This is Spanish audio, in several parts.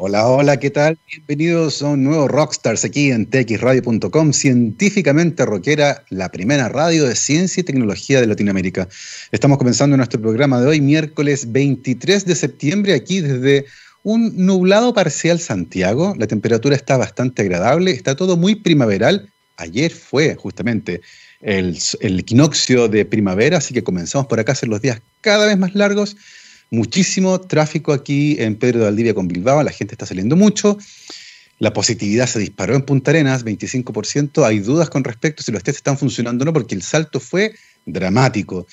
Hola, hola, ¿qué tal? Bienvenidos a un nuevo Rockstars aquí en txradio.com, científicamente rockera, la primera radio de ciencia y tecnología de Latinoamérica. Estamos comenzando nuestro programa de hoy, miércoles 23 de septiembre, aquí desde un nublado parcial Santiago. La temperatura está bastante agradable, está todo muy primaveral. Ayer fue justamente el, equinoccio de primavera, así que comenzamos por acá a hacer los días cada vez más largos muchísimo tráfico aquí en Pedro de Valdivia con Bilbao, la gente está saliendo mucho. La positividad se disparó en Punta Arenas, 25%. Hay dudas con respecto a si los test están funcionando o no, porque el salto fue dramático.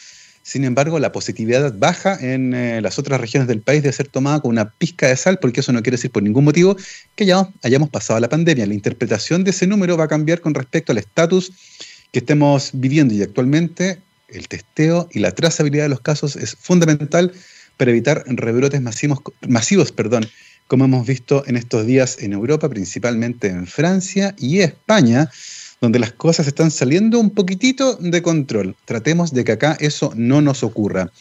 Sin embargo, la positividad baja en eh, las otras regiones del país de ser tomada con una pizca de sal, porque eso no quiere decir por ningún motivo que ya hayamos pasado la pandemia. La interpretación de ese número va a cambiar con respecto al estatus que estemos viviendo y actualmente el testeo y la trazabilidad de los casos es fundamental para evitar rebrotes masivos, masivos perdón, como hemos visto en estos días en Europa, principalmente en Francia y España, donde las cosas están saliendo un poquitito de control. Tratemos de que acá eso no nos ocurra.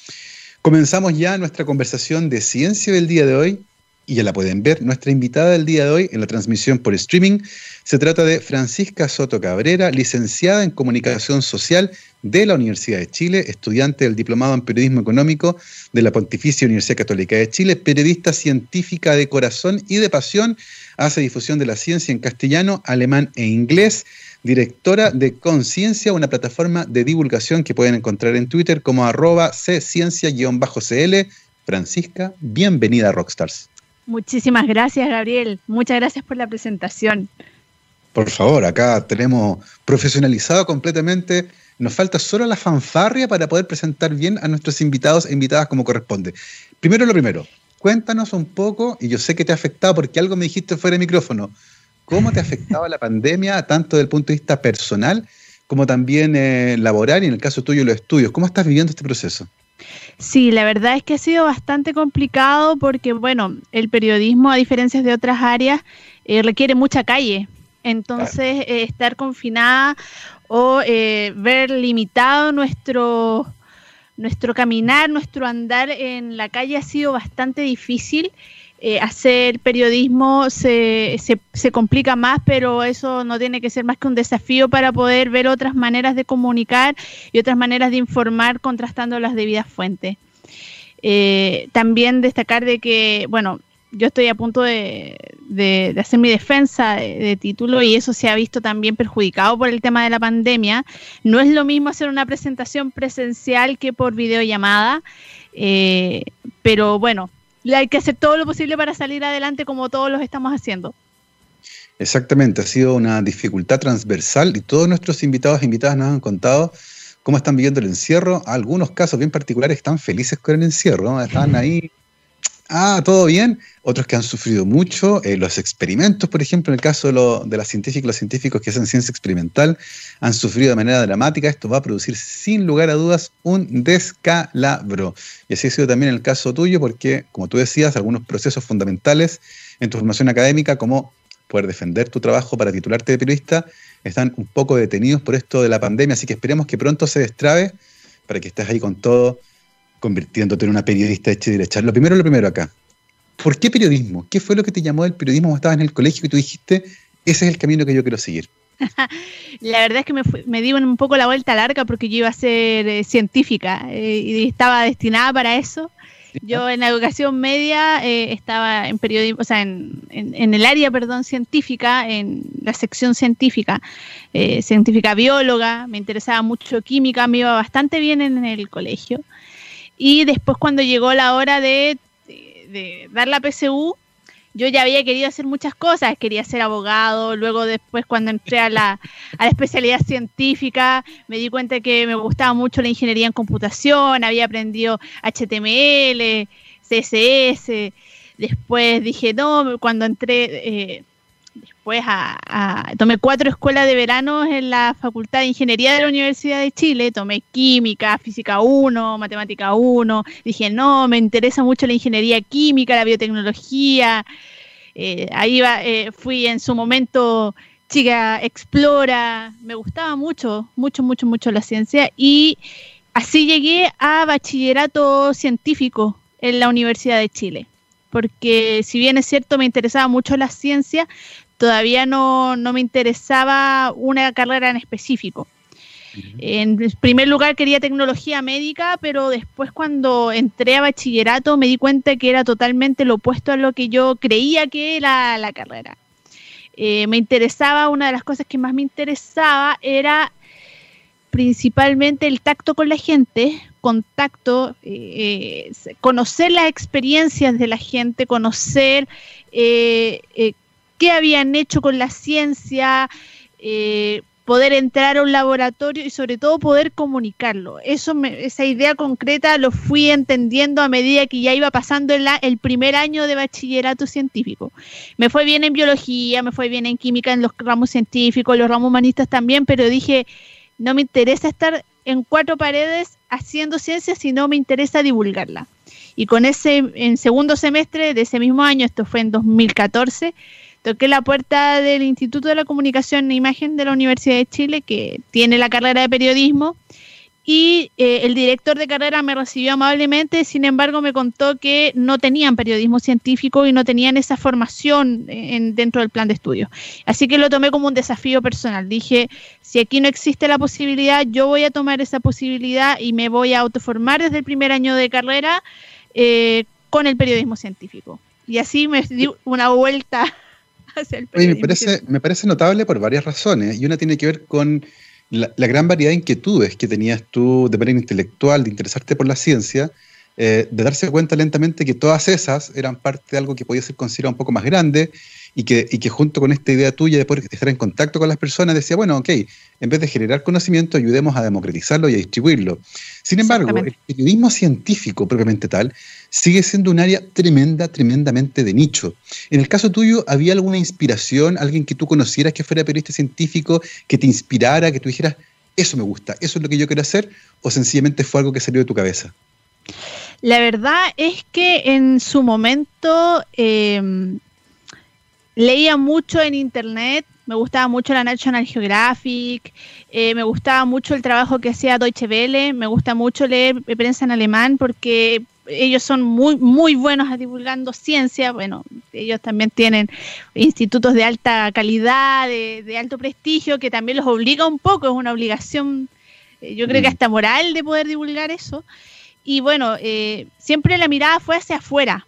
Comenzamos ya nuestra conversación de ciencia del día de hoy y ya la pueden ver. Nuestra invitada del día de hoy en la transmisión por streaming se trata de Francisca Soto Cabrera, licenciada en Comunicación Social de la Universidad de Chile, estudiante del Diplomado en Periodismo Económico de la Pontificia Universidad Católica de Chile, periodista científica de corazón y de pasión, hace difusión de la ciencia en castellano, alemán e inglés, directora de Conciencia, una plataforma de divulgación que pueden encontrar en Twitter como arroba cciencia-cl. Francisca, bienvenida a Rockstars. Muchísimas gracias, Gabriel. Muchas gracias por la presentación. Por favor, acá tenemos profesionalizado completamente. Nos falta solo la fanfarria para poder presentar bien a nuestros invitados e invitadas como corresponde. Primero lo primero, cuéntanos un poco, y yo sé que te ha afectado porque algo me dijiste fuera de micrófono, ¿cómo te ha afectado la pandemia, tanto desde el punto de vista personal como también eh, laboral y en el caso tuyo los estudios? ¿Cómo estás viviendo este proceso? Sí, la verdad es que ha sido bastante complicado porque, bueno, el periodismo, a diferencia de otras áreas, eh, requiere mucha calle. Entonces, eh, estar confinada o eh, ver limitado nuestro, nuestro caminar, nuestro andar en la calle ha sido bastante difícil. Eh, hacer periodismo se, se, se, complica más, pero eso no tiene que ser más que un desafío para poder ver otras maneras de comunicar y otras maneras de informar contrastando las debidas fuentes. también destacar de que, bueno, yo estoy a punto de, hacer mi defensa de, título y eso se ha visto también perjudicado por el tema de la pandemia. No es lo mismo hacer una presentación presencial que por videollamada, eh, pero bueno, hay que hacer todo lo posible para salir adelante como todos los estamos haciendo. Exactamente, ha sido una dificultad transversal y todos nuestros invitados e invitadas nos han contado cómo están viviendo el encierro. Algunos casos bien particulares están felices con el encierro, están ahí ah, todo bien, otros que han sufrido mucho, eh, los experimentos, por ejemplo, en el caso de, de las científicas, los científicos que hacen ciencia experimental, han sufrido de manera dramática, esto va a producir sin lugar a dudas un descalabro. Y así ha sido también el caso tuyo, porque, como tú decías, algunos procesos fundamentales en tu formación académica, como poder defender tu trabajo para titularte de periodista, están un poco detenidos por esto de la pandemia, así que esperemos que pronto se destrabe para que estés ahí con todo convirtiéndote en una periodista hecha y derecha. Lo primero, lo primero acá. ¿Por qué periodismo? ¿Qué fue lo que te llamó del periodismo cuando estabas en el colegio y tú dijiste, ese es el camino que yo quiero seguir? la verdad es que me, me di un poco la vuelta larga porque yo iba a ser eh, científica eh, y estaba destinada para eso. Yo en la educación media eh, estaba en periodismo, o sea, en, en, el área, perdón, científica, en la sección científica, científica bióloga, me interesaba mucho química, me iba bastante bien en el colegio. Y después cuando llegó la hora de, dar la PSU, yo ya había querido hacer muchas cosas, quería ser abogado, luego después cuando entré a la, a la especialidad científica me di cuenta que me gustaba mucho la ingeniería en computación, había aprendido HTML, CSS, después dije, no, cuando entré, eh, después a, tomé cuatro escuelas de verano en la Facultad de Ingeniería de la Universidad de Chile, tomé química, física 1, matemática 1, dije, no, me interesa mucho la ingeniería química, la biotecnología, eh, ahí eh, fui en su momento chica explora, me gustaba mucho, mucho, mucho, mucho la ciencia y así llegué a bachillerato científico en la Universidad de Chile porque si bien es cierto me interesaba mucho la ciencia, todavía no, no me interesaba una carrera en específico. En primer lugar quería tecnología médica, pero después cuando entré a bachillerato me di cuenta que era totalmente lo opuesto a lo que yo creía que era la carrera. Eh, me interesaba, una de las cosas que más me interesaba era principalmente el tacto con la gente, contacto, eh, eh, conocer las experiencias de la gente, conocer qué habían hecho con la ciencia, poder entrar a un laboratorio y sobre todo poder comunicarlo. Eso esa idea concreta lo fui entendiendo a medida que ya iba pasando el, el primer año de bachillerato científico. Me fue bien en biología, me fue bien en química, en los ramos científicos, los ramos humanistas también, pero dije, no me interesa estar en cuatro paredes haciendo ciencia, sino me interesa divulgarla. Y con ese, en segundo semestre de ese mismo año, esto fue en 2014, toqué la puerta del Instituto de la Comunicación e Imagen de la Universidad de Chile, que tiene la carrera de periodismo, y eh, el director de carrera me recibió amablemente, sin embargo me contó que no tenían periodismo científico y no tenían esa formación en, dentro del plan de estudio. Así que lo tomé como un desafío personal. Dije, si aquí no existe la posibilidad, yo voy a tomar esa posibilidad y me voy a autoformar desde el primer año de carrera eh, con el periodismo científico. Y así me di una vuelta me parece, me parece notable por varias razones, y una tiene que ver con la, gran variedad de inquietudes que tenías tú de manera intelectual, de interesarte por la ciencia, eh, de darse cuenta lentamente que todas esas eran parte de algo que podía ser considerado un poco más grande y que, y que junto con esta idea tuya de poder estar en contacto con las personas, decía, bueno, ok, en vez de generar conocimiento, ayudemos a democratizarlo y a distribuirlo. Sin embargo, el periodismo científico propiamente tal sigue siendo un área tremenda, tremendamente de nicho. En el caso tuyo, ¿había alguna inspiración, alguien que tú conocieras que fuera periodista científico, que te inspirara, que tú dijeras, eso me gusta, eso es lo que yo quiero hacer, o sencillamente fue algo que salió de tu cabeza? La verdad es que en su momento em, leía mucho en internet, me gustaba mucho la National Geographic, eh, me gustaba mucho el trabajo que hacía Deutsche Welle, me gusta mucho leer prensa en alemán porque ellos son muy, muy buenos divulgando ciencia, bueno, ellos también tienen institutos de alta calidad, de, alto prestigio, que también los obliga un poco, es una obligación, eh, yo creo que mm. hasta moral de poder divulgar eso. Y bueno, eh, siempre la mirada fue hacia afuera,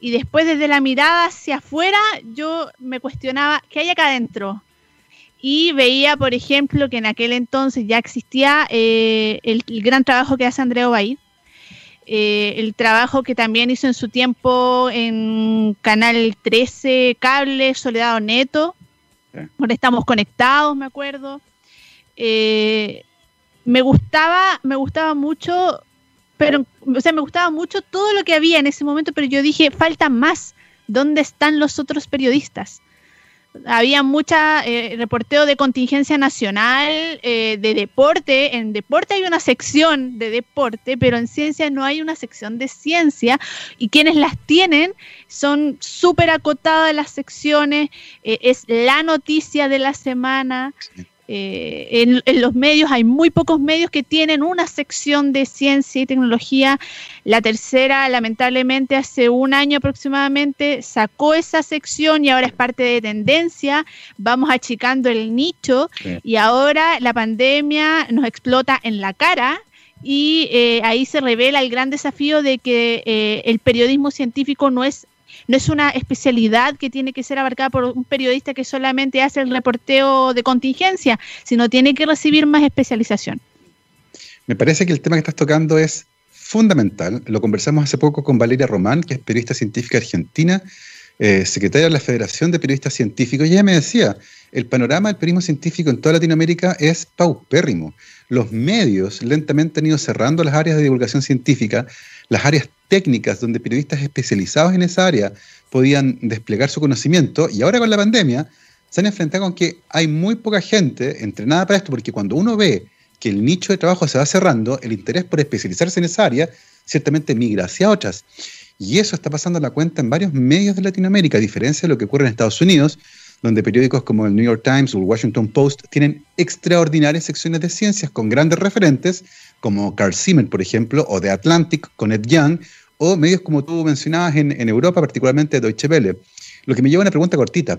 y después desde la mirada hacia afuera yo me cuestionaba, ¿qué hay acá adentro? Y veía, por ejemplo, que en aquel entonces ya existía eh, el, gran trabajo que hace Andrea Obaid, eh, el trabajo que también hizo en su tiempo en Canal 13, Cable, Soledad Neto, ahora estamos conectados, me acuerdo. Eh, me gustaba, me gustaba mucho pero, o sea, me gustaba mucho todo lo que había en ese momento, pero yo dije, falta más. ¿Dónde están los otros periodistas? Había mucha eh, reporteo de contingencia nacional, eh, de deporte. En deporte hay una sección de deporte, pero en ciencia no hay una sección de ciencia. Y quienes las tienen son súper acotadas las secciones. Eh, es la noticia de la semana. Eh, en, los medios hay muy pocos medios que tienen una sección de ciencia y tecnología. La tercera, lamentablemente, hace un año aproximadamente sacó esa sección y ahora es parte de tendencia. Vamos achicando el nicho y ahora la pandemia nos explota en la cara. Y eh, ahí se revela el gran desafío de que eh, el periodismo científico no es no es una especialidad que tiene que ser abarcada por un periodista que solamente hace el reporteo de contingencia, sino tiene que recibir más especialización. Me parece que el tema que estás tocando es fundamental. Lo conversamos hace poco con Valeria Román, que es periodista científica argentina, eh, secretaria de la Federación de Periodistas Científicos, y ella me decía, el panorama del periodismo científico en toda Latinoamérica es paupérrimo. Los medios lentamente han ido cerrando las áreas de divulgación científica, las áreas técnicas donde periodistas especializados en esa área podían desplegar su conocimiento y ahora con la pandemia se han enfrentado con que hay muy poca gente entrenada para esto porque cuando uno ve que el nicho de trabajo se va cerrando, el interés por especializarse en esa área ciertamente migra hacia otras. Y eso está pasando a la cuenta en varios medios de Latinoamérica, a diferencia de lo que ocurre en Estados Unidos, donde periódicos como el New York Times o el Washington Post tienen extraordinarias secciones de ciencias con grandes referentes, como Carl Siemens, por ejemplo, o The Atlantic con Ed Young, o medios como tú mencionabas en, en Europa, particularmente Deutsche Welle. Lo que me lleva a una pregunta cortita.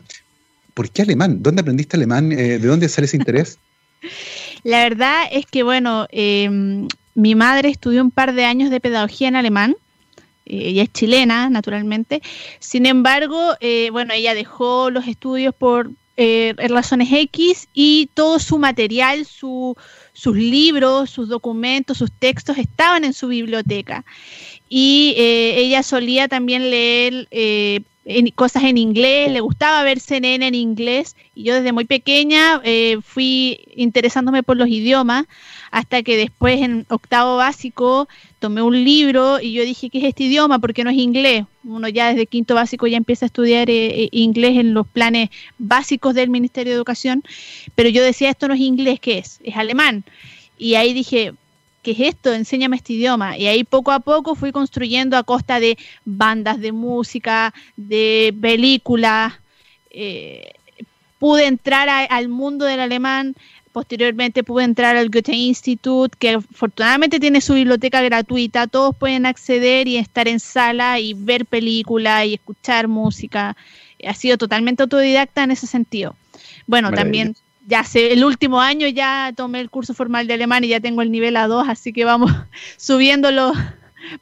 ¿Por qué alemán? ¿Dónde aprendiste alemán? Eh, ¿De dónde sale ese interés? La verdad es que, bueno, em, mi madre estudió un par de años de pedagogía en alemán. Eh, ella es chilena, naturalmente. Sin embargo, eh, bueno, ella dejó los estudios por razones X y todo su material, sus libros, sus documentos, sus textos estaban en su biblioteca. Y ella solía también leer cosas en inglés, le gustaba ver CNN en inglés y yo desde muy pequeña eh, fui interesándome por los idiomas hasta que después en octavo básico tomé un libro y yo dije, ¿qué es este idioma? Porque no es inglés. Uno ya desde quinto básico ya empieza a estudiar eh, eh, inglés en los planes básicos del Ministerio de Educación, pero yo decía, esto no es inglés, ¿qué es? Es alemán. Y ahí dije, ¿qué es esto? Enséñame este idioma. Y ahí poco a poco fui construyendo a costa de bandas de música, de películas. Eh, pude entrar al mundo del alemán. Posteriormente pude entrar al Goethe Institut, que afortunadamente tiene su biblioteca gratuita. Todos pueden acceder y estar en sala y ver películas y escuchar música. Ha sido totalmente autodidacta en ese sentido. Bueno, también ya sé, el último año ya tomé el curso formal de alemán y ya tengo el nivel A2, así que vamos subiéndolo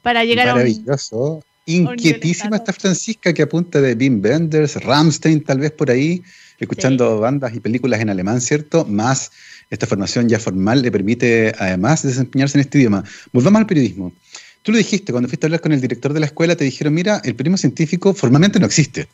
para llegar a un... Maravilloso. Inquietísima esta Francisca que apunta de Wim Wenders, Ramstein, tal vez por ahí, escuchando bandas y películas en alemán, ¿cierto? Más esta formación ya formal le permite además desempeñarse en este idioma. Volvamos al periodismo. Tú lo dijiste, cuando fuiste a hablar con el director de la escuela, te dijeron, mira, el periodismo científico formalmente no existe.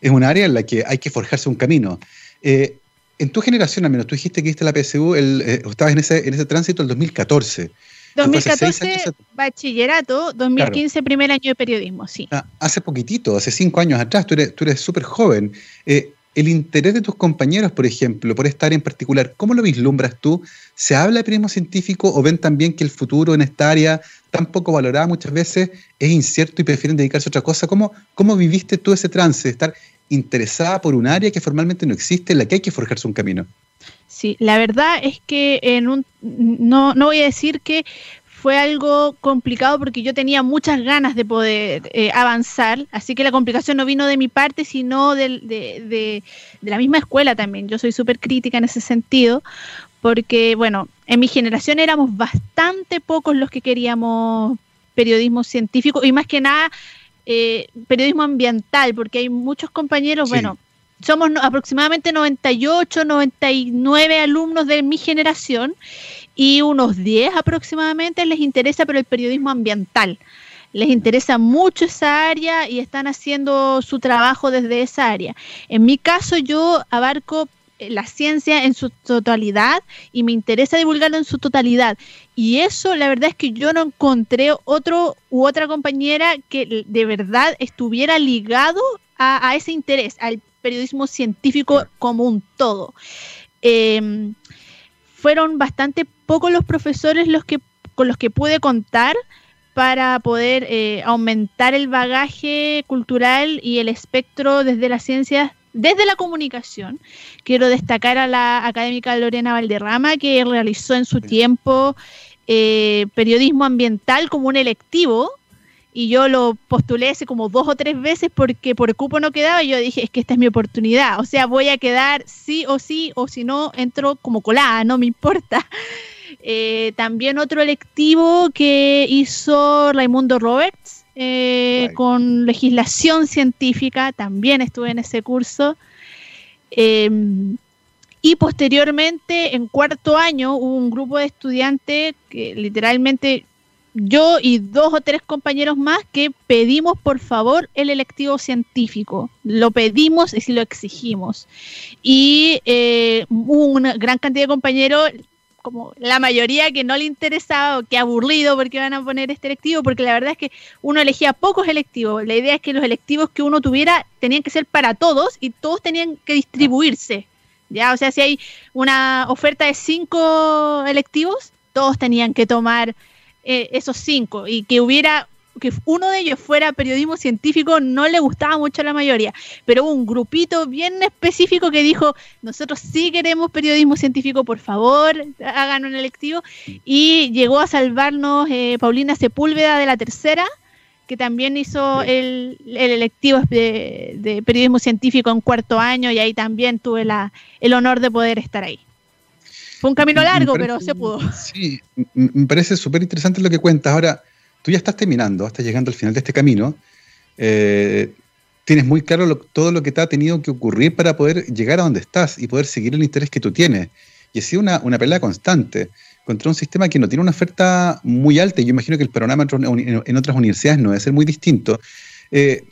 Es un área en la que hay que forjarse un camino. Eh, en tu generación, al menos, tú dijiste que viste la PSU, el, eh, estabas en ese, en ese tránsito el 2014. 2014, bachillerato, 2015, primer año de periodismo, sí. Ah, hace poquitito, hace cinco años atrás, tú eres tú eres súper joven. Eh, el interés de tus compañeros, por ejemplo, por esta área en particular, ¿cómo lo vislumbras tú? ¿Se habla de periodismo científico o ven también que el futuro en esta área, tan poco valorada muchas veces, es incierto y prefieren dedicarse a otra cosa? ¿Cómo, cómo viviste tú ese trance de estar interesada por un área que formalmente no existe, en la que hay que forjarse un camino. Sí, la verdad es que en un, no, no voy a decir que fue algo complicado porque yo tenía muchas ganas de poder eh, avanzar, así que la complicación no vino de mi parte, sino de, de, de la misma escuela también. Yo soy súper crítica en ese sentido, porque, bueno, en mi generación éramos bastante pocos los que queríamos periodismo científico y más que nada eh, periodismo ambiental, porque hay muchos compañeros, bueno, somos aproximadamente 98, 99 alumnos de mi generación y unos 10 aproximadamente les interesa pero el periodismo ambiental. Les interesa mucho esa área y están haciendo su trabajo desde esa área. En mi caso yo abarco la ciencia en su totalidad y me interesa divulgarlo en su totalidad. Y eso, la verdad es que yo no encontré otro u otra compañera que de verdad estuviera ligado a, ese interés, al periodismo científico como un todo. Em, fueron bastante pocos los profesores los que, con los que pude contar para poder eh, aumentar el bagaje cultural y el espectro desde las ciencias desde la comunicación, quiero destacar a la académica Lorena Valderrama, que realizó en su tiempo eh, periodismo ambiental como un electivo, y yo lo postulé hace como dos o tres veces porque por cupo no quedaba y yo dije, es que esta es mi oportunidad, o sea, voy a quedar sí o sí, o si no, entro como colada, no me importa. Eh, también otro electivo que hizo Raimundo Roberts, eh, con legislación científica, también estuve en ese curso. Em, y posteriormente, en cuarto año, hubo un grupo de estudiantes que literalmente yo y dos o tres compañeros más que pedimos por favor el electivo científico. Lo pedimos y sí lo exigimos. Y eh, una gran cantidad de compañeros como la mayoría que no le interesaba o que aburrido porque van a poner este electivo, porque la verdad es que uno elegía pocos electivos. La idea es que los electivos que uno tuviera tenían que ser para todos y todos tenían que distribuirse. ¿ya? O sea, si hay una oferta de cinco electivos, todos tenían que tomar eh, esos cinco y que hubiera que uno de ellos fuera periodismo científico no le gustaba mucho a la mayoría, pero hubo un grupito bien específico que dijo, nosotros sí queremos periodismo científico, por favor, hagan un electivo, y llegó a salvarnos eh, Paulina Sepúlveda de la tercera, que también hizo el, el electivo de, periodismo científico en cuarto año y ahí también tuve la, el honor de poder estar ahí. Fue un camino largo, pero se pudo. Sí, me parece súper interesante lo que cuentas. Ahora, tú ya estás terminando, estás llegando al final de este camino. Eh, tienes muy claro todo lo que te ha tenido que ocurrir para poder llegar a donde estás y poder seguir el interés que tú tienes. Y ha sido una, una pelea constante contra un sistema que no tiene una oferta muy alta. Yo imagino que el panorama en otras universidades no debe ser muy distinto. Eh,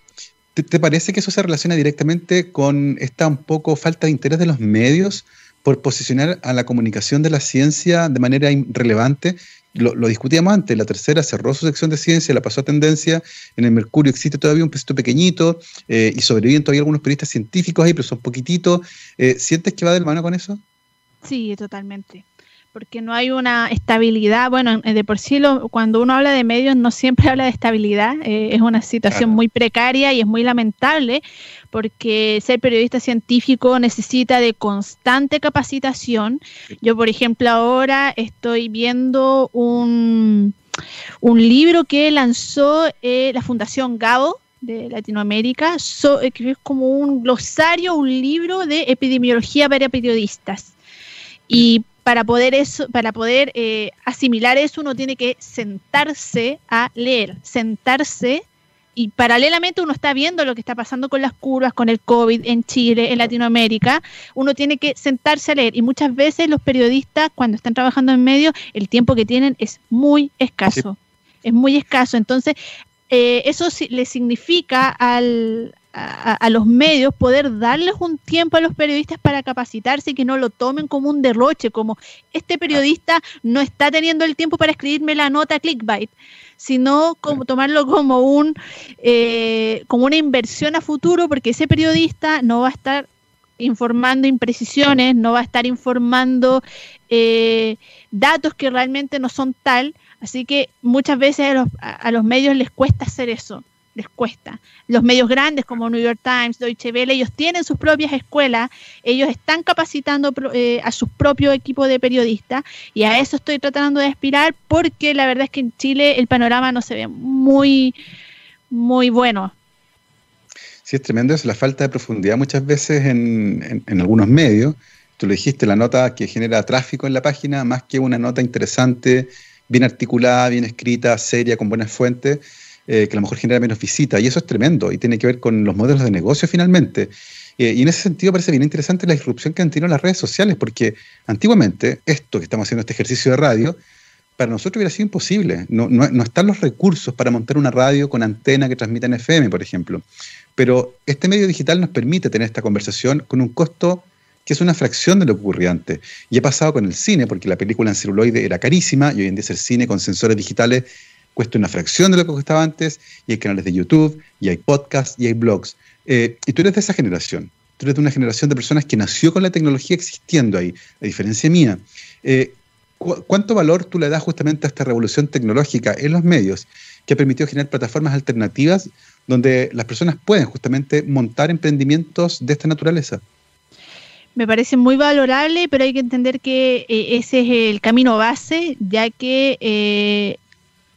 ¿te, parece que eso se relaciona directamente con esta un poco falta de interés de los medios por posicionar a la comunicación de la ciencia de manera relevante? Lo, discutíamos antes, la tercera cerró su sección de ciencia, la pasó a tendencia, en el Mercurio existe todavía un pesito pequeñito eh, y sobreviven todavía algunos periodistas científicos ahí, pero son poquititos. Eh, ¿Sientes que va de la mano con eso? Sí, totalmente porque no hay una estabilidad. Bueno, de por sí, cuando uno habla de medios, no siempre habla de estabilidad. Eh, es una situación muy precaria y es muy lamentable, porque ser periodista científico necesita de constante capacitación. Yo, por ejemplo, ahora estoy viendo un, un libro que lanzó eh, la Fundación Gabo de Latinoamérica, eh, que es como un glosario, un libro de epidemiología para periodistas. Y para poder eso, para poder eh, asimilar eso, uno tiene que sentarse a leer, sentarse y paralelamente uno está viendo lo que está pasando con las curvas, con el COVID en Chile, en Latinoamérica, uno tiene que sentarse a leer. Y muchas veces los periodistas cuando están trabajando en medio, el tiempo que tienen es muy escaso, es muy escaso, entonces eh, eso le significa al, a, los medios poder darles un tiempo a los periodistas para capacitarse y que no lo tomen como un derroche, como este periodista no está teniendo el tiempo para escribirme la nota clickbait, sino como tomarlo como un eh, como una inversión a futuro, porque ese periodista no va a estar informando imprecisiones, no va a estar informando eh, datos que realmente no son tal, así que muchas veces a los medios les cuesta hacer eso les cuesta. Los medios grandes como New York Times, Deutsche Welle, ellos tienen sus propias escuelas, ellos están capacitando eh, a su propio equipo de periodistas y a eso estoy tratando de aspirar porque la verdad es que en Chile el panorama no se ve muy, muy bueno. Sí, es tremendo eso, la falta de profundidad muchas veces en, en algunos medios. Tú lo dijiste, la nota que genera tráfico en la página, más que una nota interesante, bien articulada, bien escrita, seria, con buenas fuentes eh, que a lo mejor genera menos visitas, y eso es tremendo, y tiene que ver con los modelos de negocio finalmente. Eh, y en ese sentido parece bien interesante la disrupción que han tenido las redes sociales, porque antiguamente esto que estamos haciendo, este ejercicio de radio, para nosotros hubiera sido imposible. No, no, están los recursos para montar una radio con antena que transmita en FM, por ejemplo. Pero este medio digital nos permite tener esta conversación con un costo que es una fracción de lo que ocurría antes. Y he pasado con el cine, porque la película en celuloide era carísima y hoy en día es el cine con sensores digitales cuesta una fracción de lo que costaba antes, y hay canales de YouTube, y hay podcasts, y hay blogs. Eh, y tú eres de esa generación. Tú eres de una generación de personas que nació con la tecnología existiendo ahí, a diferencia mía. Eh, ¿Cuánto valor tú le das justamente a esta revolución tecnológica en los medios que ha permitido generar plataformas alternativas donde las personas pueden justamente montar emprendimientos de esta naturaleza? Me parece muy valorable, pero hay que entender que eh, ese es el camino base, ya que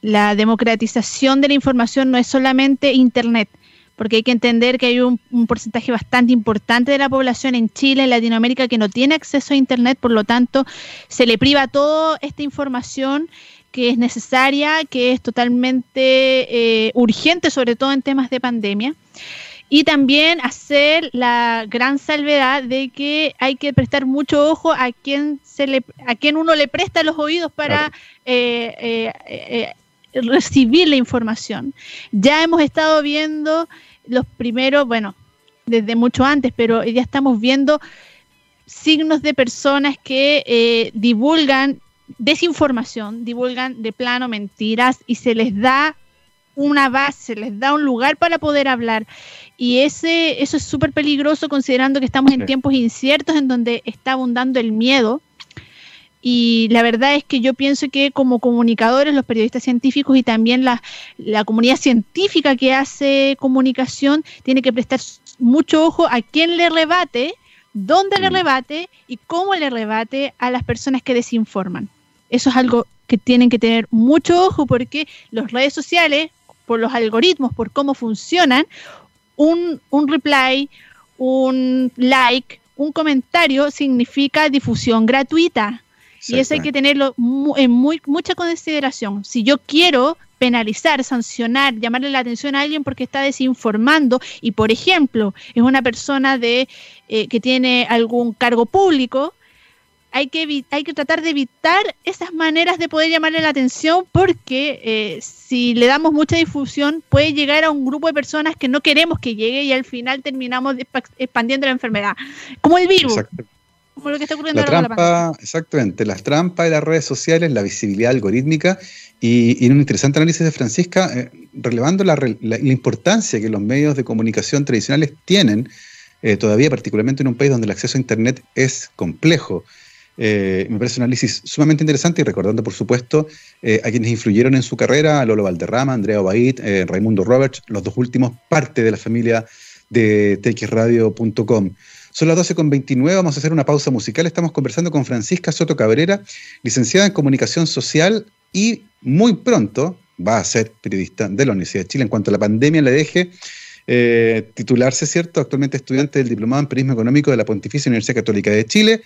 la democratización de la información no es solamente Internet, porque hay que entender que hay un, porcentaje bastante importante de la población en Chile, en Latinoamérica, que no tiene acceso a Internet, por lo tanto, se le priva toda esta información que es necesaria, que es totalmente eh, urgente, sobre todo en temas de pandemia. Y también hacer la gran salvedad de que hay que prestar mucho ojo a quien, se le, a quien uno le presta los oídos para eh, eh, recibir la información. Ya hemos estado viendo los primeros, bueno, desde mucho antes, pero ya estamos viendo signos de personas que eh, divulgan desinformación, divulgan de plano mentiras y se les da una base, se les da un lugar para poder hablar. Y ese, eso es súper peligroso considerando que estamos en tiempos inciertos en donde está abundando el miedo y la verdad es que yo pienso que como comunicadores, los periodistas científicos y también la, comunidad científica que hace comunicación tiene que prestar mucho ojo a quién le rebate, dónde le mm. rebate y cómo le rebate a las personas que desinforman. Eso es algo que tienen que tener mucho ojo porque las redes sociales, por los algoritmos, por cómo funcionan, un, un reply, un like, un comentario significa difusión gratuita. Y eso hay que tenerlo en muy, mucha consideración. Si yo quiero penalizar, sancionar, llamarle la atención a alguien porque está desinformando y, por ejemplo, es una persona de eh, que tiene algún cargo público, hay que, hay que tratar de evitar esas maneras de poder llamarle la atención porque eh, si le damos mucha difusión puede llegar a un grupo de personas que no queremos que llegue y al final terminamos expandiendo la enfermedad, como el virus. Como lo que está ocurriendo la trampa, Exactamente, las trampas de las redes sociales, la visibilidad algorítmica y, en un interesante análisis de Francisca, eh, relevando la, importancia que los medios de comunicación tradicionales tienen, eh, todavía particularmente en un país donde el acceso a Internet es complejo. Eh, me parece un análisis sumamente interesante y recordando, por supuesto, eh, a quienes influyeron en su carrera, a Lolo Valderrama, Andrea Obaid, eh, Raimundo Roberts, los dos últimos, parte de la familia de txradio.com. Son las 12.29, vamos a hacer una pausa musical. Estamos conversando con Francisca Soto Cabrera, licenciada en Comunicación Social y muy pronto va a ser periodista de la Universidad de Chile. En cuanto a la pandemia le deje titularse, ¿cierto? Actualmente estudiante del Diplomado en Periodismo Económico de la Pontificia Universidad Católica de Chile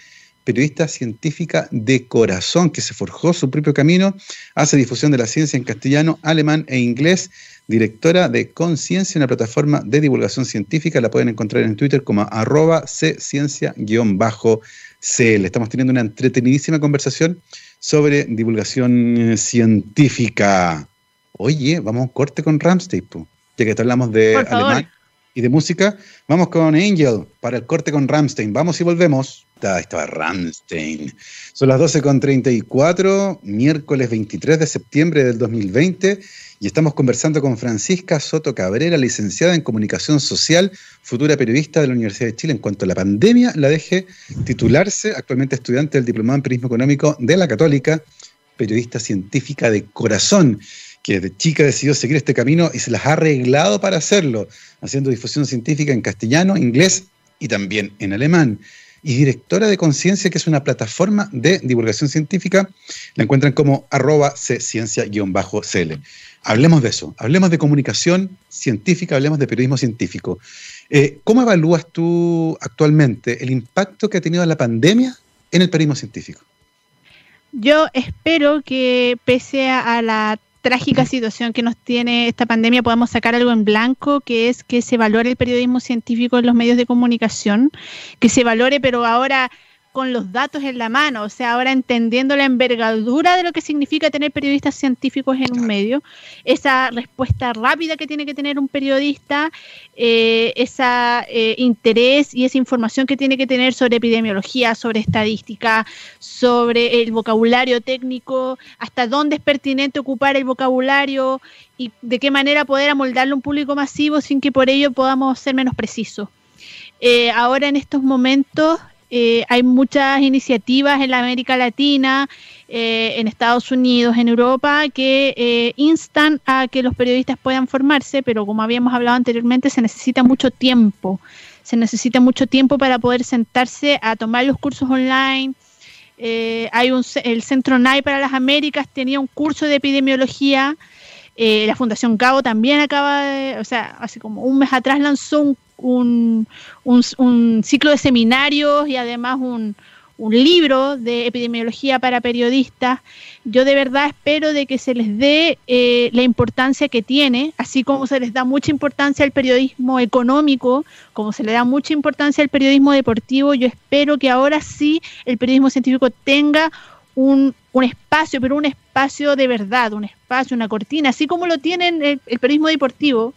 periodista científica de corazón que se forjó su propio camino, hace difusión de la ciencia en castellano, alemán e inglés, directora de Conciencia, una plataforma de divulgación científica, la pueden encontrar en Twitter como arroba cciencia-cl. Estamos teniendo una entretenidísima conversación sobre divulgación científica. Oye, vamos a un corte con Ramstein, ya que te hablamos de alemán y de música, vamos con Angel para el corte con Ramstein. Vamos y volvemos. Ahí estaba Ramstein. Son las 12.34, miércoles 23 de septiembre del 2020, y estamos conversando con Francisca Soto Cabrera, licenciada en Comunicación Social, futura periodista de la Universidad de Chile. En cuanto a la pandemia, la deje titularse, actualmente estudiante del Diplomado en Periodismo Económico de la Católica, periodista científica de corazón que de chica decidió seguir este camino y se las ha arreglado para hacerlo, haciendo difusión científica en castellano, inglés y también en alemán. Y directora de Conciencia, que es una plataforma de divulgación científica, la encuentran como arroba ciencia-cl. Hablemos de eso, hablemos de comunicación científica, hablemos de periodismo científico. Eh, ¿Cómo evalúas tú actualmente el impacto que ha tenido la pandemia en el periodismo científico? Yo espero que pese a la trágica situación que nos tiene esta pandemia podamos sacar algo en blanco, que es que se valore el periodismo científico en los medios de comunicación, que se valore, pero ahora con los datos en la mano, o sea, ahora entendiendo la envergadura de lo que significa tener periodistas científicos en un medio, esa respuesta rápida que tiene que tener un periodista, eh, ese eh, interés y esa información que tiene que tener sobre epidemiología, sobre estadística, sobre el vocabulario técnico, hasta dónde es pertinente ocupar el vocabulario y de qué manera poder amoldarlo a un público masivo sin que por ello podamos ser menos precisos. Eh, ahora en estos momentos eh, hay muchas iniciativas en la América Latina, eh, en Estados Unidos, en Europa, que eh, instan a que los periodistas puedan formarse, pero como habíamos hablado anteriormente, se necesita mucho tiempo. Se necesita mucho tiempo para poder sentarse a tomar los cursos online. hay un, el Centro NAI para las Américas tenía un curso de epidemiología. la Fundación Cabo también acaba de, o sea, hace como un mes atrás lanzó un un, un, ciclo de seminarios y además un, un libro de epidemiología para periodistas. Yo de verdad espero de que se les dé eh, la importancia que tiene, así como se les da mucha importancia al periodismo económico, como se le da mucha importancia al periodismo deportivo, yo espero que ahora sí el periodismo científico tenga un, un espacio, pero un espacio de verdad, un espacio, una cortina, así como lo tienen el, el periodismo deportivo,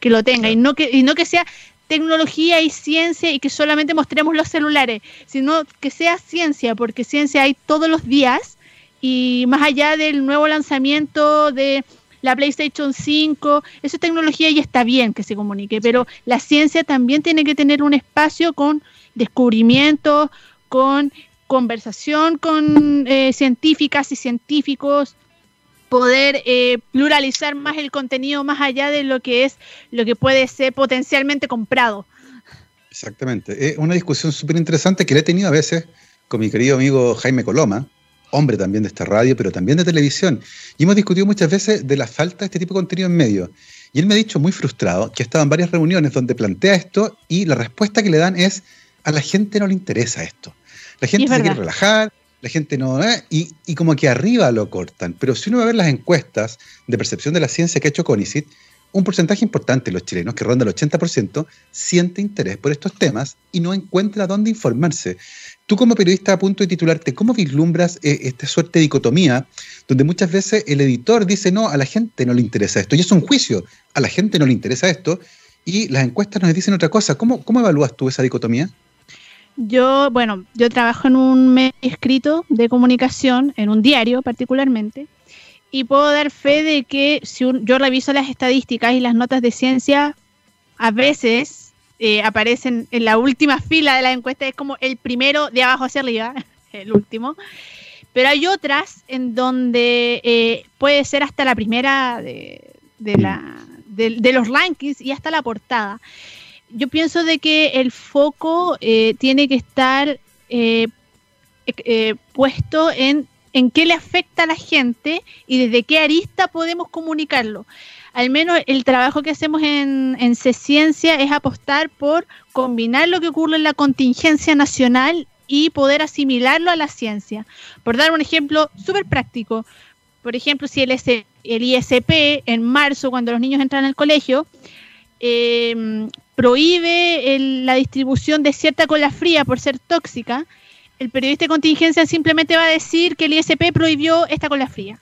que lo tenga, y no que, y no que sea tecnología y ciencia y que solamente mostremos los celulares, sino que sea ciencia, porque ciencia hay todos los días. Y más allá del nuevo lanzamiento de la PlayStation 5, esa tecnología ya está bien que se comunique, pero la ciencia también tiene que tener un espacio con descubrimientos, con conversación con eh, científicas y científicos, poder eh, pluralizar más el contenido más allá de lo que es lo que puede ser potencialmente comprado. Exactamente. Es una discusión súper interesante que le he tenido a veces con mi querido amigo Jaime Coloma, hombre también de esta radio, pero también de televisión. Y hemos discutido muchas veces de la falta de este tipo de contenido en medio. Y él me ha dicho muy frustrado que ha estado en varias reuniones donde plantea esto y la respuesta que le dan es, a la gente no le interesa esto. La gente se quiere relajar, la gente no... ¿eh? Y, y, como que arriba lo cortan. Pero si uno va a ver las encuestas de percepción de la ciencia que ha hecho CONICIT, un porcentaje importante de los chilenos, que ronda el 80%, siente interés por estos temas y no encuentra dónde informarse. Tú como periodista a punto de titularte, ¿cómo vislumbras eh, esta suerte de dicotomía donde muchas veces el editor dice, no, a la gente no le interesa esto? Y es un juicio, a la gente no le interesa esto, y las encuestas nos dicen otra cosa. ¿Cómo, cómo evalúas tú esa dicotomía? Yo, bueno, yo trabajo en un medio escrito de comunicación, en un diario particularmente, y puedo dar fe de que si yo reviso las estadísticas y las notas de ciencia, a veces eh, aparecen en la última fila de la encuesta, es como el primero de abajo hacia arriba, el último. Pero hay otras en donde eh, puede ser hasta la primera de, la, de, los rankings y hasta la portada. Yo pienso de que el foco eh, tiene que estar puesto en en qué le afecta a la gente y desde qué arista podemos comunicarlo. Al menos el trabajo que hacemos en, en C-Ciencia es apostar por combinar lo que ocurre en la contingencia nacional y poder asimilarlo a la ciencia. Por dar un ejemplo súper práctico, por ejemplo, si el, el ISP en marzo, cuando los niños entran al colegio, eh, prohíbe la distribución de cierta cola fría por ser tóxica, el periodista de contingencia simplemente va a decir que el ISP prohibió esta cola fría.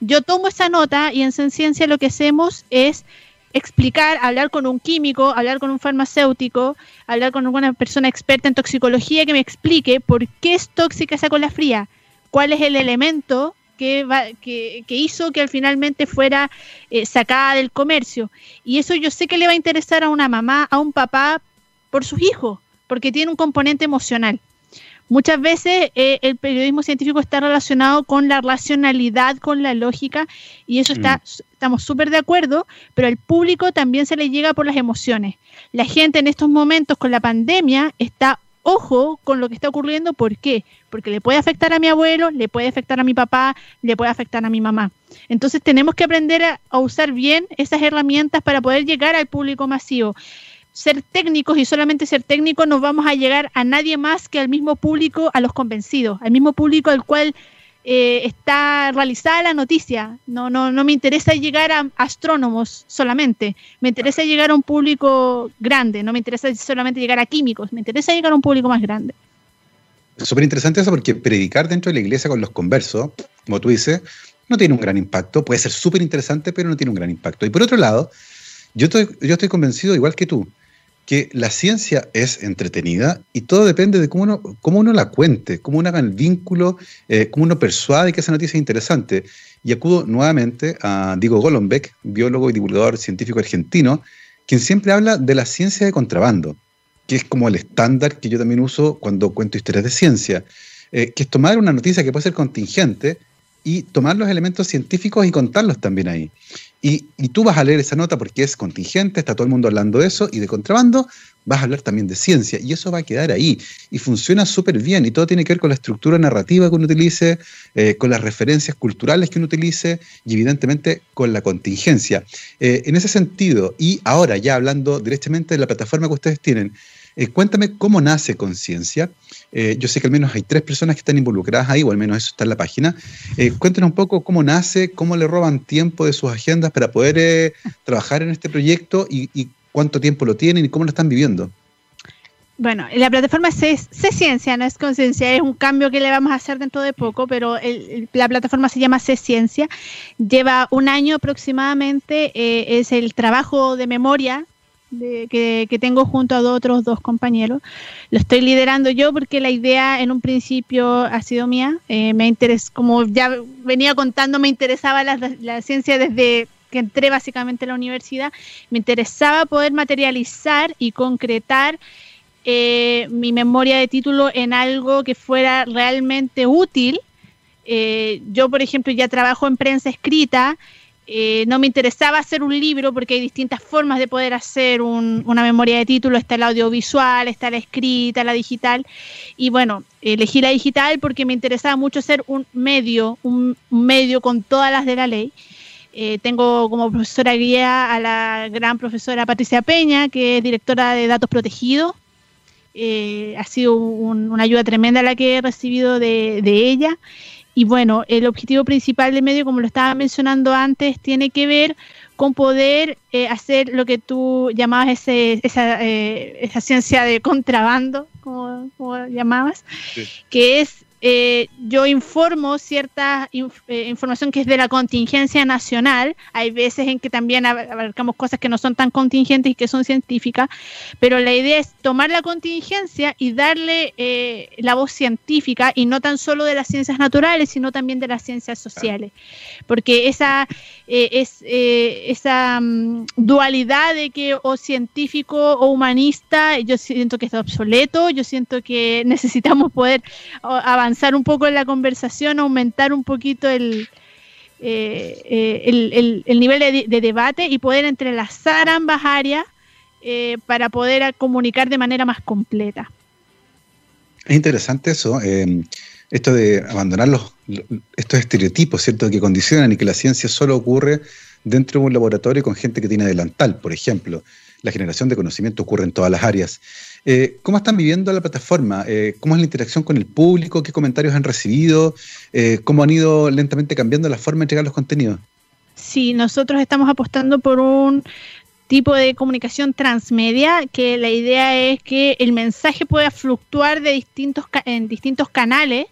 Yo tomo esa nota y en Ciencia lo que hacemos es explicar, hablar con un químico, hablar con un farmacéutico, hablar con alguna persona experta en toxicología que me explique por qué es tóxica esa cola fría, cuál es el elemento que, que, hizo que al finalmente fuera eh, sacada del comercio. Y eso yo sé que le va a interesar a una mamá, a un papá, por sus hijos, porque tiene un componente emocional. Muchas veces eh, el periodismo científico está relacionado con la racionalidad, con la lógica, y eso está, mm. estamos súper de acuerdo, pero al público también se le llega por las emociones. La gente en estos momentos con la pandemia está ojo con lo que está ocurriendo, ¿por qué? Porque le puede afectar a mi abuelo, le puede afectar a mi papá, le puede afectar a mi mamá. Entonces tenemos que aprender a usar bien esas herramientas para poder llegar al público masivo ser técnicos y solamente ser técnicos nos vamos a llegar a nadie más que al mismo público, a los convencidos, al mismo público al cual eh, está realizada la noticia. No, no, no me interesa llegar a astrónomos solamente, me interesa llegar a un público grande, no me interesa solamente llegar a químicos, me interesa llegar a un público más grande. Súper interesante eso porque predicar dentro de la iglesia con los conversos, como tú dices, no tiene un gran impacto, puede ser súper interesante, pero no tiene un gran impacto. Y por otro lado, yo estoy, yo estoy convencido, igual que tú, que la ciencia es entretenida y todo depende de cómo uno, cómo uno la cuente, cómo uno haga el vínculo, eh, cómo uno persuade que esa noticia es interesante. Y acudo nuevamente a Diego Golombek, biólogo y divulgador científico argentino, quien siempre habla de la ciencia de contrabando, que es como el estándar que yo también uso cuando cuento historias de ciencia, eh, que es tomar una noticia que puede ser contingente y tomar los elementos científicos y contarlos también ahí. Y, tú vas a leer esa nota porque es contingente, está todo el mundo hablando de eso, y de contrabando vas a hablar también de ciencia, y eso va a quedar ahí. Y funciona súper bien, y todo tiene que ver con la estructura narrativa que uno utilice, eh, con las referencias culturales que uno utilice, y evidentemente con la contingencia. Eh, en ese sentido, y ahora ya hablando directamente de la plataforma que ustedes tienen, eh, cuéntame cómo nace Conciencia. Eh, yo sé que al menos hay tres personas que están involucradas ahí, o al menos eso está en la página. Eh, cuéntanos un poco cómo nace, cómo le roban tiempo de sus agendas para poder eh, trabajar en este proyecto y, cuánto tiempo lo tienen y cómo lo están viviendo. Bueno, la plataforma es C-Ciencia, no es Conciencia, es un cambio que le vamos a hacer dentro de poco, pero la plataforma se llama C-Ciencia, lleva un año aproximadamente, es el trabajo de memoria que, tengo junto a otros dos compañeros. Lo estoy liderando yo porque la idea en un principio ha sido mía. Eh, me interesa, como ya venía contando, me interesaba la, ciencia desde que entré básicamente a la universidad. Me interesaba poder materializar y concretar eh, mi memoria de título en algo que fuera realmente útil. Eh, yo, por ejemplo, ya trabajo en prensa escrita eh, no me interesaba hacer un libro porque hay distintas formas de poder hacer una memoria de título. Está el audiovisual, está la escrita, la digital. Y bueno, elegí la digital porque me interesaba mucho ser un medio, un, medio con todas las de la ley. Eh, tengo como profesora guía a la gran profesora Patricia Peña, que es directora de Datos Protegidos. Eh, ha sido una ayuda tremenda la que he recibido de, de ella. Y bueno, el objetivo principal del medio, como lo estaba mencionando antes, tiene que ver con poder eh, hacer lo que tú llamabas ese, esa, eh, esa ciencia de contrabando, como, llamabas, que es eh, yo informo cierta eh, información que es de la contingencia nacional. Hay veces en que también abarcamos cosas que no son tan contingentes y que son científicas, pero la idea es tomar la contingencia y darle eh, la voz científica y no tan solo de las ciencias naturales, sino también de las ciencias sociales. Porque esa, es, esa mm, dualidad de que o científico o humanista, yo siento que está obsoleto, yo siento que necesitamos poder avanzar avanzar un poco en la conversación, aumentar un poquito el, eh, eh, el, nivel de, debate y poder entrelazar ambas áreas eh, para poder comunicar de manera más completa. Es interesante eso, esto de abandonar los, estos estereotipos, ¿cierto?, que condicionan y que la ciencia solo ocurre dentro de un laboratorio con gente que tiene adelantal, por ejemplo. La generación de conocimiento ocurre en todas las áreas. Eh, ¿Cómo están viviendo la plataforma? Eh, ¿Cómo es la interacción con el público? ¿Qué comentarios han recibido? Eh, ¿Cómo han ido lentamente cambiando la forma de entregar los contenidos? Sí, nosotros estamos apostando por un tipo de comunicación transmedia, que la idea es que el mensaje pueda fluctuar de distintos en distintos canales.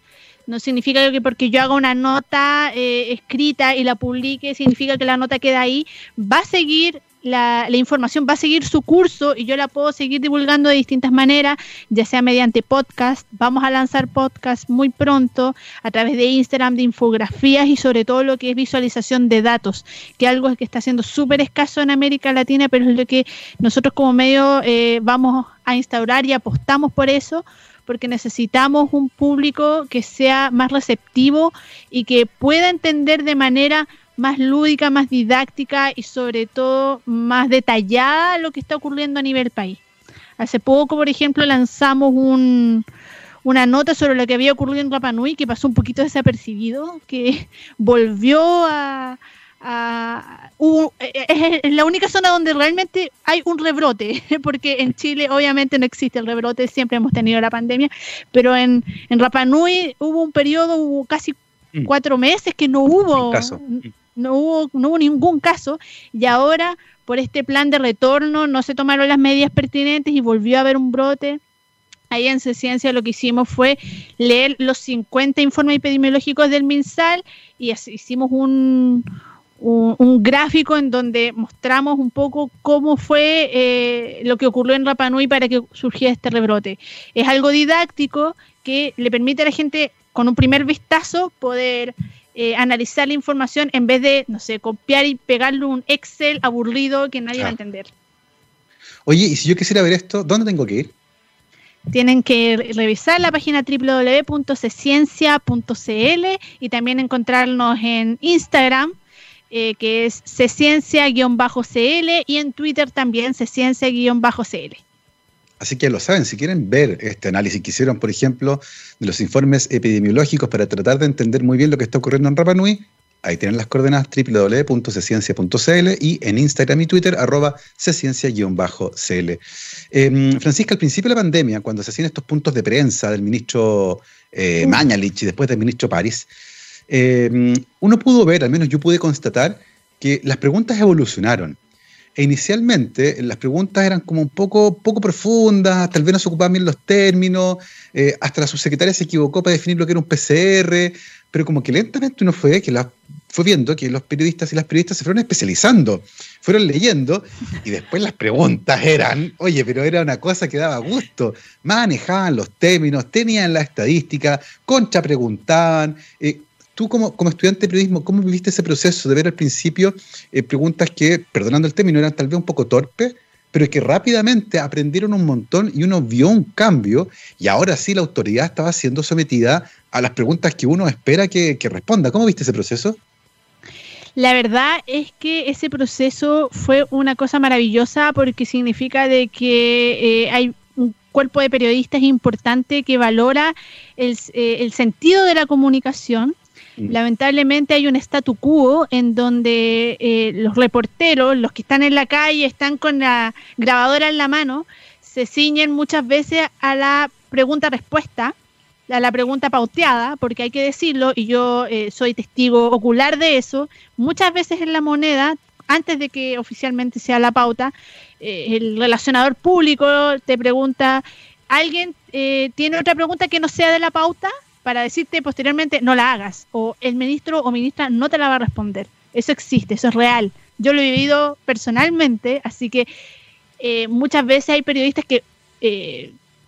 No significa que porque yo haga una nota escrita y la publique, significa que la nota queda ahí. Va a seguir la, información va a seguir su curso y yo la puedo seguir divulgando de distintas maneras, ya sea mediante podcast. Vamos a lanzar podcast muy pronto a través de Instagram, de infografías y sobre todo lo que es visualización de datos, que algo que está siendo súper escaso en América Latina, pero es lo que nosotros como medio eh, vamos a instaurar y apostamos por eso porque necesitamos un público que sea más receptivo y que pueda entender de manera más lúdica, más didáctica y sobre todo más detallada lo que está ocurriendo a nivel país. Hace poco, por ejemplo, lanzamos un, una nota sobre lo que había ocurrido en Rapa Nui que pasó un poquito desapercibido, que volvió a... es, la única zona donde realmente hay un rebrote, porque en Chile obviamente no existe el rebrote, siempre hemos tenido la pandemia, pero en, en Rapa Nui hubo un periodo, hubo casi mm. cuatro meses que no hubo... No hubo, no hubo ningún caso y ahora por este plan de retorno no se tomaron las medidas pertinentes y volvió a haber un brote. Ahí en Ciencia lo que hicimos fue leer los 50 informes epidemiológicos del MinSal y hicimos un, un, gráfico en donde mostramos un poco cómo fue eh, lo que ocurrió en Rapanui para que surgiera este rebrote. Es algo didáctico que le permite a la gente con un primer vistazo poder eh, analizar la información en vez de, no sé, copiar y pegarle un Excel aburrido que nadie va a entender. Oye, y si yo quisiera ver esto, ¿dónde tengo que ir? Tienen que revisar la página www.ceciencia.cl y también encontrarnos en Instagram, eh, que es ceciencia-cl y en Twitter también ceciencia-cl. Así que lo saben, si quieren ver este análisis que hicieron, por ejemplo, de los informes epidemiológicos para tratar de entender muy bien lo que está ocurriendo en Rapa Nui, ahí tienen las coordenadas www.ciencia.cl y en Instagram y Twitter arroba ciencia-cl. Em, Francisca, al principio de la pandemia, cuando se hacían estos puntos de prensa del ministro eh, Mañalich y después del ministro París, em, uno pudo ver, al menos yo pude constatar, que las preguntas evolucionaron. E inicialmente las preguntas eran como un poco, poco profundas, tal vez no se ocupaban bien los términos, eh, hasta la subsecretaria se equivocó para definir lo que era un PCR, pero como que lentamente uno fue, que fue viendo que los periodistas y las periodistas se fueron especializando, fueron leyendo, y después las preguntas eran, oye, pero era una cosa que daba gusto, manejaban los términos, tenían la estadística, contra preguntaban, eh, tú como, como, estudiante de periodismo, ¿cómo viviste ese proceso de ver al principio eh, preguntas que, perdonando el término, eran tal vez un poco torpes, pero que rápidamente aprendieron un montón y uno vio un cambio y ahora sí la autoridad estaba siendo sometida a las preguntas que uno espera que, responda. ¿Cómo viste ese proceso? La verdad es que ese proceso fue una cosa maravillosa porque significa de que eh, hay un cuerpo de periodistas importante que valora el, eh, el sentido de la comunicación. Mm. Lamentablemente hay un statu quo en donde eh, los reporteros, los que están en la calle, están con la grabadora en la mano, se ciñen muchas veces a la pregunta-respuesta a la pregunta pauteada, porque hay que decirlo, y yo eh, soy testigo ocular de eso, muchas veces en la moneda, antes de que oficialmente sea la pauta, eh, el relacionador público te pregunta, ¿alguien eh, tiene otra pregunta que no sea de la pauta? Para decirte posteriormente, no la hagas, o el ministro o ministra no te la va a responder. Eso existe, eso es real. Yo lo he vivido personalmente, así que muchas veces hay periodistas que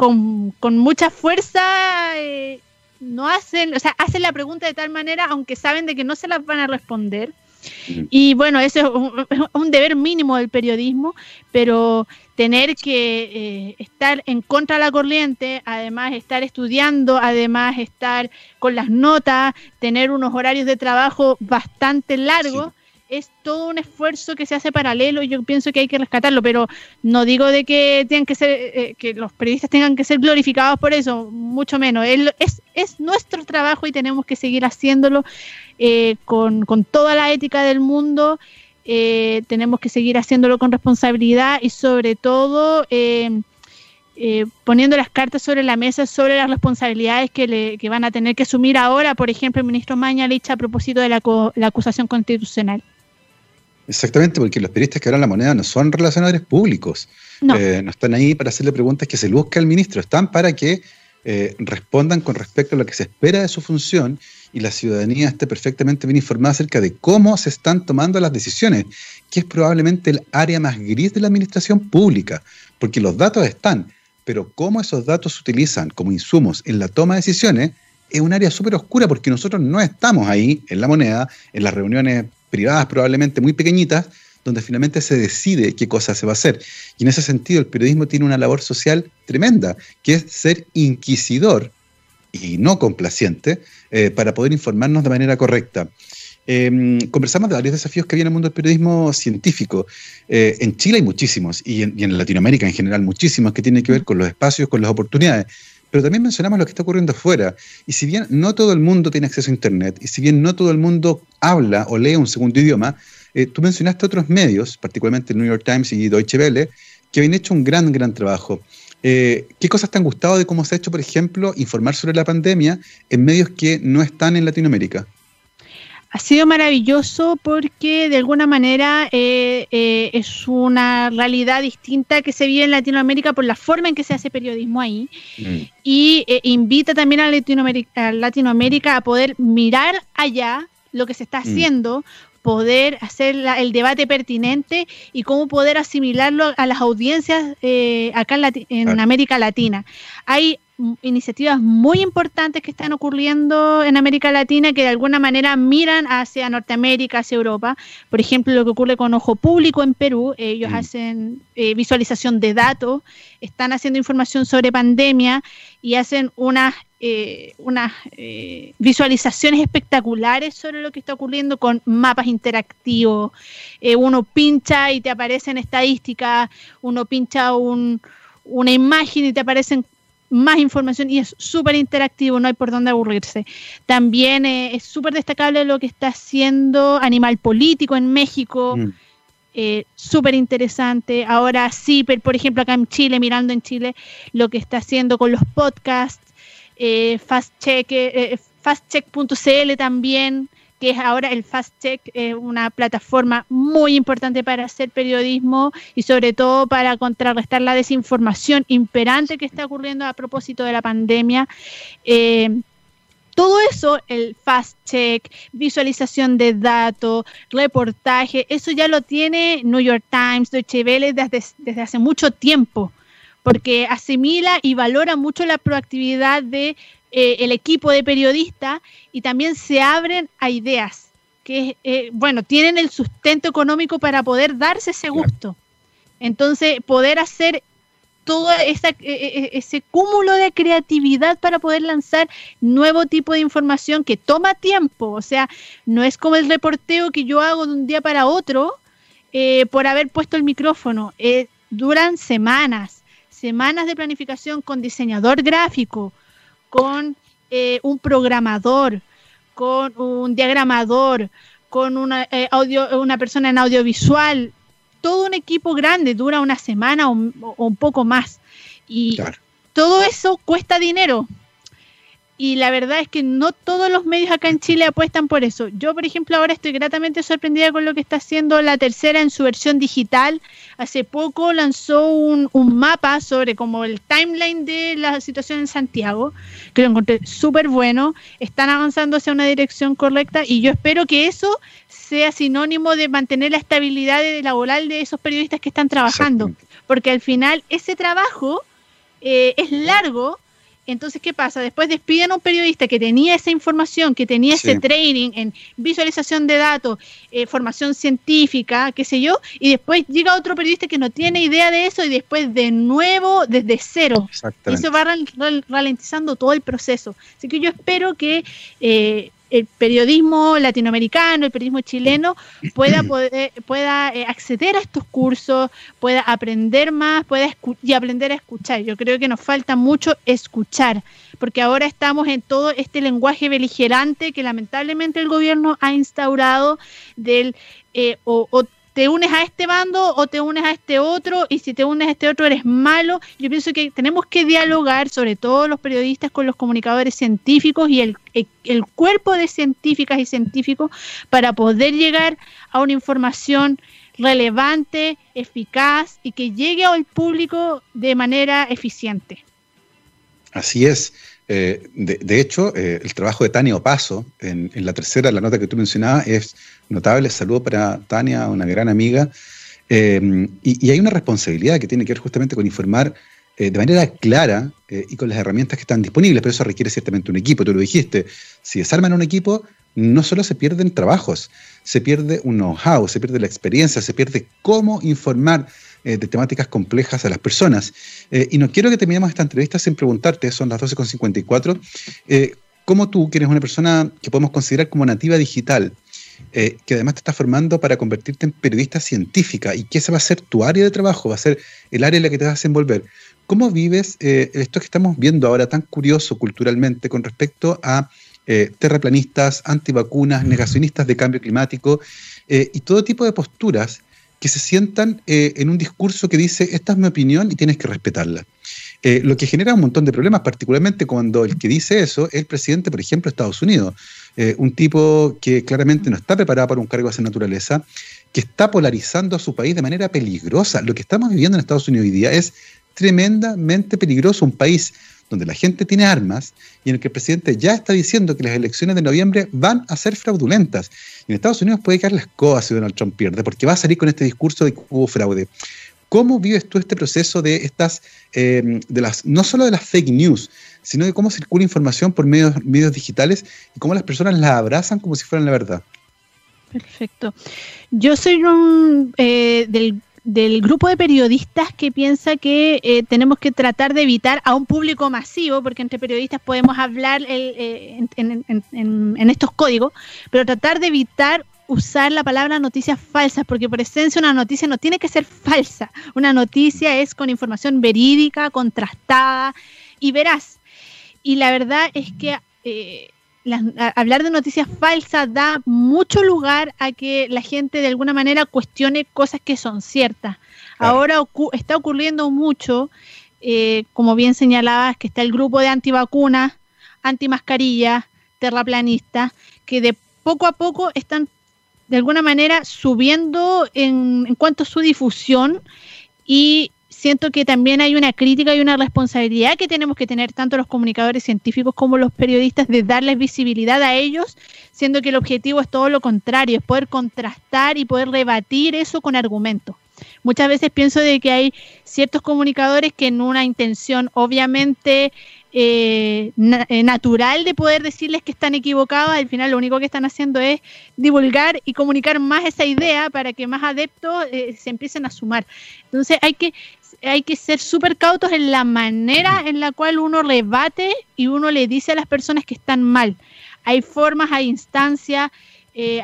con, mucha fuerza eh, no hacen, o sea, hacen la pregunta de tal manera, aunque saben de que no se las van a responder. Y bueno, eso es un, deber mínimo del periodismo, pero tener que eh, estar en contra de la corriente, además estar estudiando, además estar con las notas, tener unos horarios de trabajo bastante largos, es todo un esfuerzo que se hace paralelo y yo pienso que hay que rescatarlo, pero no digo de que tengan que ser, eh, que los periodistas tengan que ser glorificados por eso, mucho menos. Es, es nuestro trabajo y tenemos que seguir haciéndolo eh, con, toda la ética del mundo. Eh, tenemos que seguir haciéndolo con responsabilidad y sobre todo poniendo las cartas sobre la mesa sobre las responsabilidades que, le, que van a tener que asumir ahora, por ejemplo, el ministro Mañalich a propósito de la, la acusación constitucional. Exactamente, porque los periodistas que hablan la moneda no son relacionadores públicos. Eh, no. están ahí para hacerle preguntas que se busca al ministro, están para que eh, respondan con respecto a lo que se espera de su función y la ciudadanía esté perfectamente bien informada acerca de cómo se están tomando las decisiones, que es probablemente el área más gris de la administración pública, porque los datos están, pero cómo esos datos se utilizan como insumos en la toma de decisiones es un área súper oscura porque nosotros no estamos ahí en la moneda, en las reuniones privadas probablemente muy pequeñitas, donde finalmente se decide qué cosa se va a hacer. Y en ese sentido el periodismo tiene una labor social tremenda, que es ser inquisidor y no complaciente eh, para poder informarnos de manera correcta. Em, conversamos de varios desafíos que había en el mundo del periodismo científico. Eh, en Chile hay muchísimos, y en, y en, Latinoamérica en general muchísimos, que tienen que ver con los espacios, con las oportunidades pero también mencionamos lo que está ocurriendo afuera. Y si bien no todo el mundo tiene acceso a Internet, y si bien no todo el mundo habla o lee un segundo idioma, eh, tú mencionaste otros medios, particularmente el New York Times y Deutsche Welle, que habían hecho un gran, gran trabajo. Eh, ¿Qué cosas te han gustado de cómo se ha hecho, por ejemplo, informar sobre la pandemia en medios que no están en Latinoamérica? ha sido maravilloso porque de alguna manera eh, eh, es una realidad distinta que se vive en Latinoamérica por la forma en que se hace periodismo ahí mm. y eh, invita también a Latinoamérica, Latinoamérica, a poder mirar allá lo que se está mm. Poder hacer el debate pertinente y cómo poder asimilarlo a las audiencias acá en, América Latina. Hay iniciativas muy importantes que están ocurriendo en América Latina que de alguna manera miran hacia Norteamérica, hacia Europa. Por ejemplo, lo que ocurre con Ojo Público en Perú, ellos mm. hacen eh, visualización de datos, están haciendo información sobre pandemia y hacen unas eh, unas eh, visualizaciones espectaculares sobre lo que está ocurriendo con mapas interactivos. uno pincha y te aparecen estadísticas, uno pincha un, una imagen y te aparecen más información y es súper interactivo, no hay por dónde aburrirse. También eh, es súper destacable lo que está haciendo Animal Político en México, mm. eh, súper interesante. Ahora sí, por ejemplo, acá en Chile, mirando en Chile, lo que está haciendo con los podcasts, eh, Fastcheck, eh, fastcheck.cl también, que es ahora el Fast Check, es una plataforma muy importante para hacer periodismo y sobre todo para contrarrestar la desinformación imperante que está ocurriendo a propósito de la pandemia. Eh, todo eso, el fast check, visualización de datos, reportaje, eso ya lo tiene New York Times, Deutsche Welle desde, desde hace mucho tiempo, porque asimila y valora mucho la proactividad de eh, el equipo de periodistas y también se abren a ideas que, eh, bueno, tienen el sustento económico para poder darse ese gusto. Entonces, poder hacer todo e, e, ese cúmulo de creatividad para poder lanzar nuevo tipo de información que toma tiempo. O sea, no es como el reporteo que yo hago de un día para otro eh, por haber puesto el micrófono. Eh, duran semanas, semanas de planificación con diseñador gráfico, con eh, un programador, con un diagramador, con una, audio, una persona en audiovisual, todo un equipo grande, dura una semana o, un poco más. Y todo eso cuesta dinero. Y la verdad es que no todos los medios acá en Chile apuestan por eso. Yo, por ejemplo, ahora estoy gratamente sorprendida con lo que está haciendo la tercera en su versión digital. Hace poco lanzó un, un mapa sobre como el timeline de la situación en Santiago, que lo encontré súper bueno. Están avanzando hacia una dirección correcta y yo espero que eso sea sinónimo de mantener la estabilidad laboral de esos periodistas que están trabajando, porque al final ese trabajo eh, es largo. Entonces, ¿qué pasa? Después despiden a un periodista que tenía esa información, que tenía ese training en visualización de datos, eh, formación científica, qué sé yo, y después llega otro periodista que no tiene idea de eso y después de nuevo desde cero. Y eso va ralentizando todo el proceso. Así que yo espero que eh, el periodismo latinoamericano, el periodismo chileno pueda poder, pueda eh, acceder a estos cursos, pueda aprender más, pueda y aprender a escuchar. Yo creo que nos falta mucho escuchar, porque ahora estamos en todo este lenguaje beligerante que lamentablemente el gobierno ha instaurado del eh, o, o te unes a este bando o te unes a este otro y si te unes a este otro eres malo. Yo pienso que tenemos que dialogar, sobre todo los periodistas, con los comunicadores científicos y el, el, cuerpo de científicas y científicos para poder llegar a una información relevante, eficaz y que llegue al público de manera eficiente. Así es. Eh, de, hecho, eh, el trabajo de Tania Opaso, en, la tercera, la nota que tú mencionabas, es notable. Saludo para Tania, una gran amiga. Eh, y, hay una responsabilidad que tiene que ver justamente con informar de manera clara y con las herramientas que están disponibles, pero eso requiere ciertamente un equipo, tú lo dijiste. Si desarman un equipo, no solo se pierden trabajos, se pierde un know-how, se pierde la experiencia, se pierde cómo informar eh, de temáticas complejas a las personas. Eh, y no quiero que terminemos esta entrevista sin preguntarte, son las 12.54, eh, cómo tú, que eres una persona que podemos considerar como nativa digital, eh, que además te estás formando para convertirte en periodista científica y que esa va a ser tu área de trabajo, va a ser el área en la que te vas a desenvolver. ¿Cómo vives esto que estamos viendo ahora tan curioso culturalmente con respecto a terraplanistas, antivacunas, negacionistas de cambio climático y todo tipo de posturas que se sientan eh, en un discurso que dice, esta es mi opinión y tienes que respetarla. Eh, lo que genera un montón de problemas, particularmente cuando el que dice eso es el presidente, por ejemplo, de Estados Unidos, eh, un tipo que claramente no está preparado para un cargo de esa naturaleza, que está polarizando a su país de manera peligrosa. Lo que estamos viviendo en Estados Unidos hoy día es tremendamente peligroso, un país donde la gente tiene armas y en el que el presidente ya está diciendo que las elecciones de noviembre van a ser fraudulentas. Y en Estados Unidos puede caer la escoba si Donald Trump pierde, porque va a salir con este discurso de que hubo fraude. ¿Cómo vives tú este proceso de estas, eh, de las, no solo de las fake news, sino de cómo circula información por medios, medios digitales y cómo las personas la abrazan como si fueran la verdad? Perfecto. Yo soy un, eh, del del grupo de periodistas que piensa que eh, tenemos que tratar de evitar a un público masivo, porque entre periodistas podemos hablar eh, en, estos códigos, pero tratar de evitar usar la palabra noticias falsas, porque por esencia una noticia no tiene que ser falsa. Una noticia es con información verídica, contrastada y veraz. Y la verdad es que eh, hablar de noticias falsas da mucho lugar a que la gente de alguna manera cuestione cosas que son ciertas. Ahora está ocurriendo mucho, eh, como bien señalabas, que está el grupo de antivacunas, antimascarillas, terraplanistas, que de poco a poco están de alguna manera subiendo en, en cuanto a su difusión y siento que también hay una crítica y una responsabilidad que tenemos que tener tanto los comunicadores científicos como los periodistas de darles visibilidad a ellos, siendo que el objetivo es todo lo contrario, es poder contrastar y poder rebatir eso con argumentos. Muchas veces pienso de que hay ciertos comunicadores que en una intención obviamente eh, eh, natural de poder decirles que están equivocados, al final lo único que están haciendo es divulgar y comunicar más esa idea para que más adeptos eh, se empiecen a sumar. Entonces hay que, hay que ser súper cautos en la manera en la cual uno rebate y uno le dice a las personas que están mal. Hay formas, hay instancias,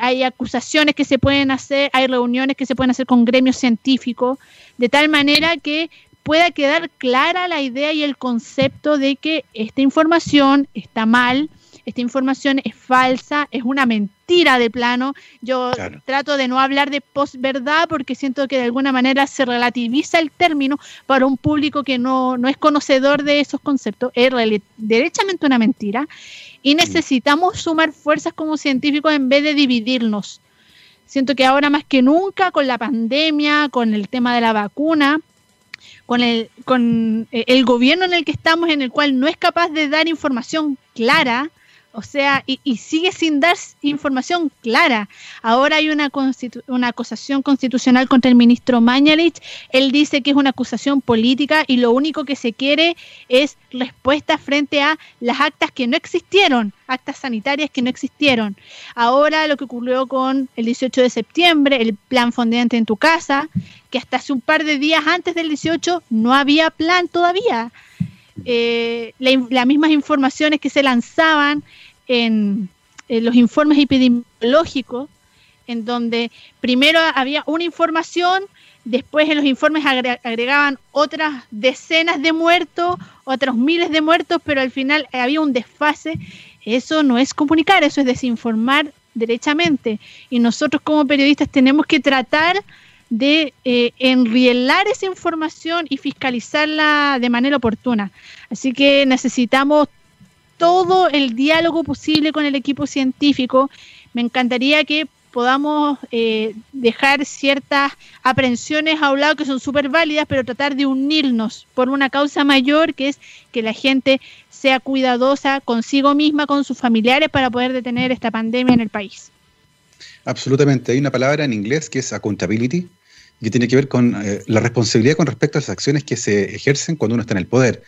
hay acusaciones que se pueden hacer, hay reuniones que se pueden hacer con gremios científicos, de tal manera que pueda quedar clara la idea y el concepto de que esta información está mal, esta información es falsa, es una mentira de plano. Yo trato de no hablar de posverdad porque siento que de alguna manera se relativiza el término para un público que no, es conocedor de esos conceptos. Es derechamente una mentira y necesitamos sumar fuerzas como científicos en vez de dividirnos. Siento que ahora más que nunca con la pandemia, con el tema de la vacuna, con el, con eh, el gobierno en el que estamos, en el cual no es capaz de dar información clara, o sea, y, sigue sin dar información clara. Ahora hay una, una acusación constitucional contra el ministro Mañalich. Él dice que es una acusación política y lo único que se quiere es respuesta frente a las actas que no existieron, actas sanitarias que no existieron. Ahora lo que ocurrió con el 18 de septiembre, el plan fondeante en tu casa, que hasta hace un par de días antes del 18 no había plan todavía. Eh, las mismas informaciones que se lanzaban en, los informes epidemiológicos, en donde primero había una información, después en los informes agregaban otras decenas de muertos, otros miles de muertos, pero al final había un desfase. Eso no es comunicar, eso es desinformar derechamente. Y nosotros como periodistas tenemos que tratar de eh, enrielar esa información y fiscalizarla de manera oportuna. Así que necesitamos todo el diálogo posible con el equipo científico. Me encantaría que podamos eh, dejar ciertas aprensiones a un lado que son súper válidas, pero tratar de unirnos por una causa mayor, que es que la gente sea cuidadosa consigo misma, con sus familiares, para poder detener esta pandemia en el país. Absolutamente. Hay una palabra en inglés que es accountability, que tiene que ver con eh, la responsabilidad con respecto a las acciones que se ejercen cuando uno está en el poder.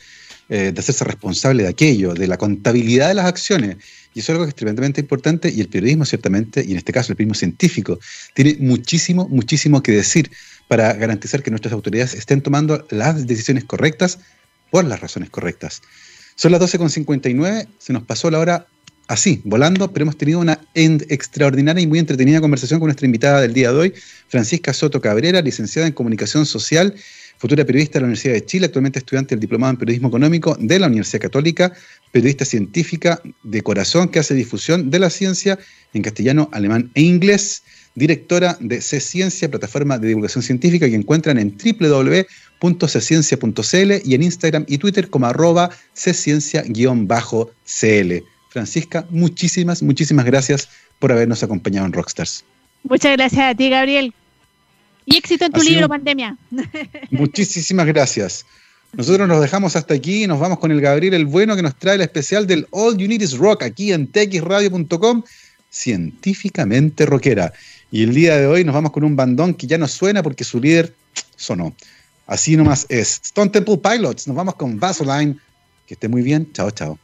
Eh, de hacerse responsable de aquello, de la contabilidad de las acciones. Y eso es algo que es tremendamente importante y el periodismo ciertamente, y en este caso el periodismo científico, tiene muchísimo, muchísimo que decir para garantizar que nuestras autoridades estén tomando las decisiones correctas por las razones correctas. Son las 12.59, se nos pasó la hora así, volando, pero hemos tenido una extraordinaria y muy entretenida conversación con nuestra invitada del día de hoy, Francisca Soto Cabrera, licenciada en Comunicación Social futura periodista de la Universidad de Chile, actualmente estudiante del Diplomado en Periodismo Económico de la Universidad Católica, periodista científica de corazón que hace difusión de la ciencia en castellano, alemán e inglés, directora de C-Ciencia, plataforma de divulgación científica que encuentran en www.cciencia.cl y en Instagram y Twitter como arroba cciencia-cl. Francisca, muchísimas, muchísimas gracias por habernos acompañado en Rockstars. Muchas gracias a ti, Gabriel. Y éxito en tu libro, Pandemia. Muchísimas gracias. Nosotros nos dejamos hasta aquí y nos vamos con el Gabriel el Bueno que nos trae el especial del All You Need Is Rock aquí en txradio.com, científicamente rockera. Y el día de hoy nos vamos con un bandón que ya no suena porque su líder sonó. Así nomás es. Stone Temple Pilots, nos vamos con Vaseline. Que esté muy bien. Chao, chao.